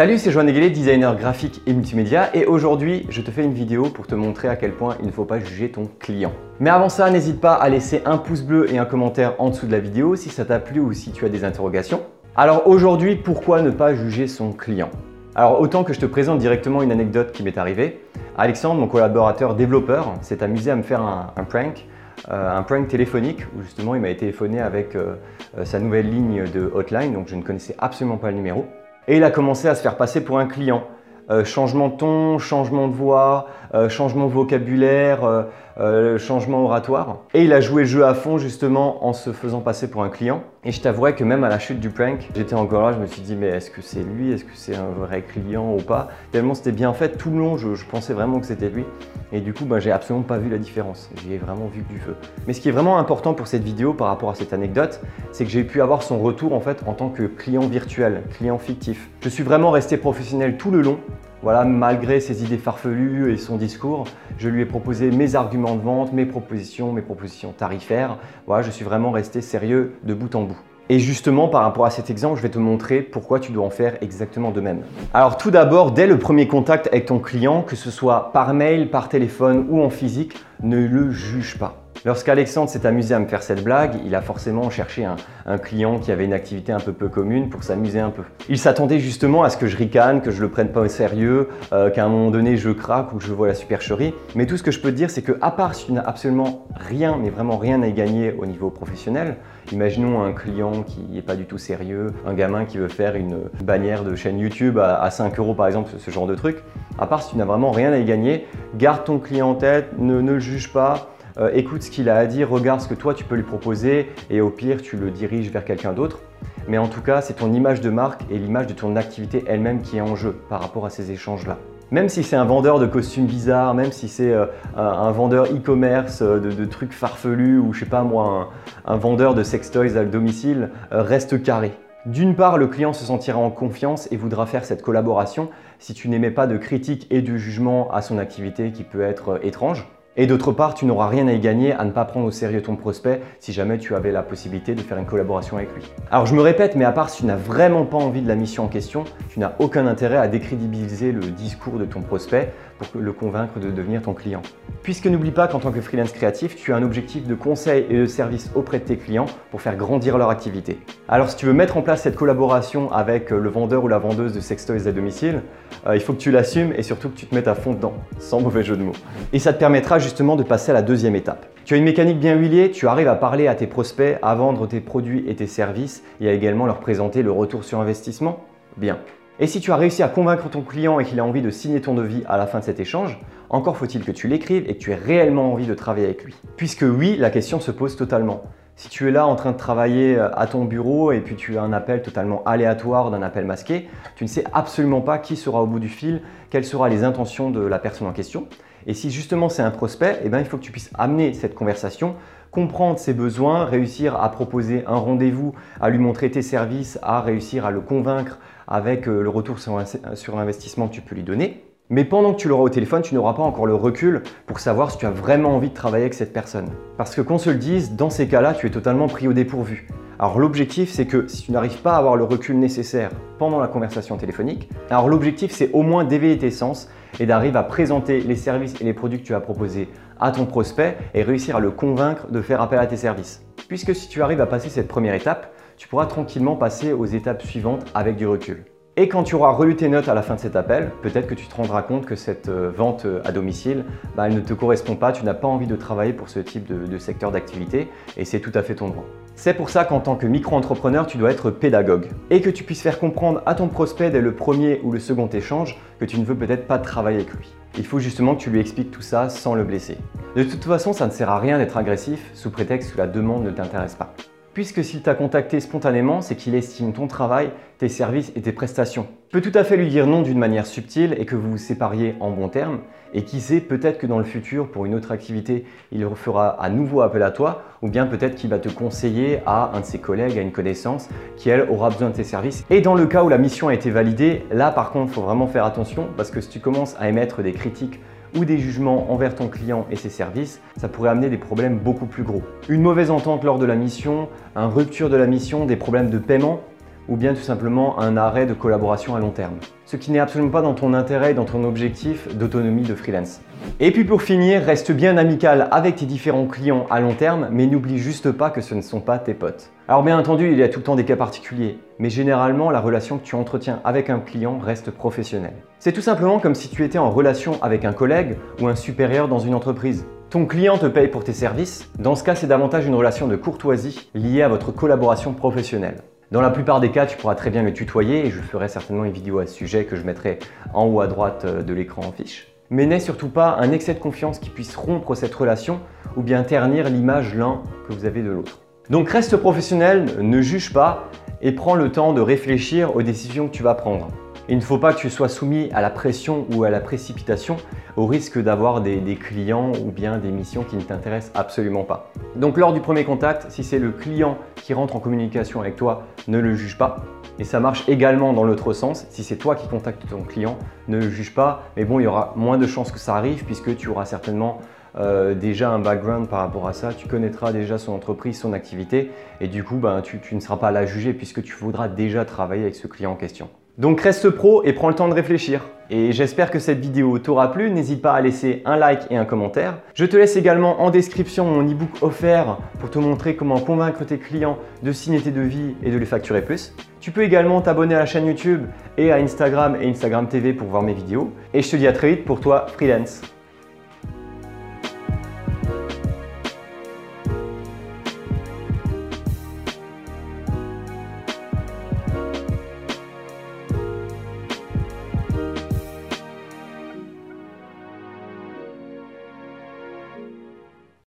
Salut, c'est Joanne Eguelé, designer graphique et multimédia et aujourd'hui je te fais une vidéo pour te montrer à quel point il ne faut pas juger ton client. Mais avant ça, n'hésite pas à laisser un pouce bleu et un commentaire en dessous de la vidéo si ça t'a plu ou si tu as des interrogations. Alors aujourd'hui, pourquoi ne pas juger son client? Alors autant que je te présente directement une anecdote qui m'est arrivée. Alexandre, mon collaborateur développeur, s'est amusé à me faire un, prank euh, un prank téléphonique où justement il m'a téléphoné avec euh, euh, sa nouvelle ligne de hotline, donc je ne connaissais absolument pas le numéro. Et il a commencé à se faire passer pour un client. Euh, changement de ton, changement de voix, euh, changement de vocabulaire, euh, changement oratoire. Et il a joué le jeu à fond justement en se faisant passer pour un client. Et je t'avouerais que même à la chute du prank, j'étais encore là, je me suis dit mais est-ce que c'est lui, est-ce que c'est un vrai client ou pas? Tellement c'était bien fait, tout le long je, pensais vraiment que c'était lui. Et du coup ben, j'ai absolument pas vu la différence, j'ai vraiment vu du feu. Mais ce qui est vraiment important pour cette vidéo par rapport à cette anecdote, c'est que j'ai pu avoir son retour en fait en tant que client virtuel, client fictif. Je suis vraiment resté professionnel tout le long voilà, malgré ses idées farfelues et son discours, je lui ai proposé mes arguments de vente, mes propositions, mes propositions tarifaires. Voilà, je suis vraiment resté sérieux de bout en bout. Et justement, par rapport à cet exemple, je vais te montrer pourquoi tu dois en faire exactement de même. Alors tout d'abord, dès le premier contact avec ton client, que ce soit par mail, par téléphone ou en physique, ne le juge pas. Lorsqu'Alexandre s'est amusé à me faire cette blague, il a forcément cherché un, client qui avait une activité un peu peu commune pour s'amuser un peu. Il s'attendait justement à ce que je ricane, que je le prenne pas au sérieux, euh, qu'à un moment donné je craque ou que je vois la supercherie. Mais tout ce que je peux te dire, c'est que à part si tu n'as absolument rien, mais vraiment rien à y gagner au niveau professionnel, imaginons un client qui n'est pas du tout sérieux, un gamin qui veut faire une bannière de chaîne YouTube à, 5 euros par exemple, ce genre de truc. À part si tu n'as vraiment rien à y gagner, garde ton client en tête, ne, ne le juge pas. Euh, écoute ce qu'il a à dire, regarde ce que toi tu peux lui proposer et au pire tu le diriges vers quelqu'un d'autre. Mais en tout cas, c'est ton image de marque et l'image de ton activité elle-même qui est en jeu par rapport à ces échanges-là. Même si c'est un vendeur de costumes bizarres, même si c'est euh, un, vendeur e-commerce euh, de, trucs farfelus ou je sais pas moi, un, vendeur de sextoys à domicile, reste carré. D'une part, le client se sentira en confiance et voudra faire cette collaboration si tu n'émets pas de critique et de jugement à son activité qui peut être étrange. Et d'autre part, tu n'auras rien à y gagner à ne pas prendre au sérieux ton prospect si jamais tu avais la possibilité de faire une collaboration avec lui. Alors je me répète, mais à part si tu n'as vraiment pas envie de la mission en question, tu n'as aucun intérêt à décrédibiliser le discours de ton prospect pour le convaincre de devenir ton client. Puisque n'oublie pas qu'en tant que freelance créatif, tu as un objectif de conseil et de service auprès de tes clients pour faire grandir leur activité. Alors si tu veux mettre en place cette collaboration avec le vendeur ou la vendeuse de sextoys à domicile, euh, il faut que tu l'assumes et surtout que tu te mettes à fond dedans, sans mauvais jeu de mots. Et ça te permettra justement de passer à la deuxième étape. Tu as une mécanique bien huilée, tu arrives à parler à tes prospects, à vendre tes produits et tes services et à également leur présenter le retour sur investissement Bien. Et si tu as réussi à convaincre ton client et qu'il a envie de signer ton devis à la fin de cet échange, encore faut-il que tu l'écrives et que tu aies réellement envie de travailler avec lui. Puisque oui, la question se pose totalement. Si tu es là en train de travailler euh, à ton bureau et puis tu as un appel totalement aléatoire d'un appel masqué, tu ne sais absolument pas qui sera au bout du fil, quelles seront les intentions de la personne en question. Et si justement c'est un prospect, eh bien, il faut que tu puisses amener cette conversation, comprendre ses besoins, réussir à proposer un rendez-vous, à lui montrer tes services, à réussir à le convaincre avec euh, le retour sur investissement que tu peux lui donner. Mais pendant que tu l'auras au téléphone, tu n'auras pas encore le recul pour savoir si tu as vraiment envie de travailler avec cette personne. Parce que qu'on se le dise, dans ces cas-là, tu es totalement pris au dépourvu. Alors l'objectif, c'est que si tu n'arrives pas à avoir le recul nécessaire pendant la conversation téléphonique, alors l'objectif, c'est au moins d'éveiller tes sens et d'arriver à présenter les services et les produits que tu as proposés à ton prospect et réussir à le convaincre de faire appel à tes services. Puisque si tu arrives à passer cette première étape, tu pourras tranquillement passer aux étapes suivantes avec du recul. Et quand tu auras relu tes notes à la fin de cet appel, peut-être que tu te rendras compte que cette euh, vente euh, à domicile, bah, elle ne te correspond pas, tu n'as pas envie de travailler pour ce type de, secteur d'activité et c'est tout à fait ton droit. C'est pour ça qu'en tant que micro-entrepreneur, tu dois être pédagogue et que tu puisses faire comprendre à ton prospect dès le premier ou le second échange que tu ne veux peut-être pas travailler avec lui. Il faut justement que tu lui expliques tout ça sans le blesser. De toute façon, ça ne sert à rien d'être agressif sous prétexte que la demande ne t'intéresse pas. Puisque s'il t'a contacté spontanément, c'est qu'il estime ton travail, tes services et tes prestations. Tu peux tout à fait lui dire non d'une manière subtile et que vous vous sépariez en bons termes. Et qui sait, peut-être que dans le futur, pour une autre activité, il fera à nouveau appel à toi, ou bien peut-être qu'il va te conseiller à un de ses collègues, à une connaissance, qui elle aura besoin de tes services. Et dans le cas où la mission a été validée, là par contre, il faut vraiment faire attention parce que si tu commences à émettre des critiques ou des jugements envers ton client et ses services, ça pourrait amener des problèmes beaucoup plus gros. Une mauvaise entente lors de la mission, une rupture de la mission, des problèmes de paiement, ou bien tout simplement un arrêt de collaboration à long terme. Ce qui n'est absolument pas dans ton intérêt et dans ton objectif d'autonomie de freelance. Et puis pour finir, reste bien amical avec tes différents clients à long terme, mais n'oublie juste pas que ce ne sont pas tes potes. Alors bien entendu, il y a tout le temps des cas particuliers, mais généralement la relation que tu entretiens avec un client reste professionnelle. C'est tout simplement comme si tu étais en relation avec un collègue ou un supérieur dans une entreprise. Ton client te paye pour tes services, dans ce cas c'est davantage une relation de courtoisie liée à votre collaboration professionnelle. Dans la plupart des cas, tu pourras très bien le tutoyer et je ferai certainement une vidéo à ce sujet que je mettrai en haut à droite euh, de l'écran en fiche. Mais n'est surtout pas un excès de confiance qui puisse rompre cette relation ou bien ternir l'image l'un que vous avez de l'autre. Donc reste professionnel, ne juge pas et prends le temps de réfléchir aux décisions que tu vas prendre. Il ne faut pas que tu sois soumis à la pression ou à la précipitation au risque d'avoir des, clients ou bien des missions qui ne t'intéressent absolument pas. Donc lors du premier contact, si c'est le client qui rentre en communication avec toi, ne le juge pas. Et ça marche également dans l'autre sens. Si c'est toi qui contactes ton client, ne le juge pas. Mais bon, il y aura moins de chances que ça arrive puisque tu auras certainement euh, déjà un background par rapport à ça, tu connaîtras déjà son entreprise, son activité, et du coup, ben, tu, ne seras pas à la juger puisque tu voudras déjà travailler avec ce client en question. Donc reste pro et prends le temps de réfléchir. Et j'espère que cette vidéo t'aura plu, n'hésite pas à laisser un like et un commentaire. Je te laisse également en description mon e-book offert pour te montrer comment convaincre tes clients de signer tes devis et de les facturer plus. Tu peux également t'abonner à la chaîne YouTube et à Instagram et Instagram TV pour voir mes vidéos. Et je te dis à très vite pour toi, freelance.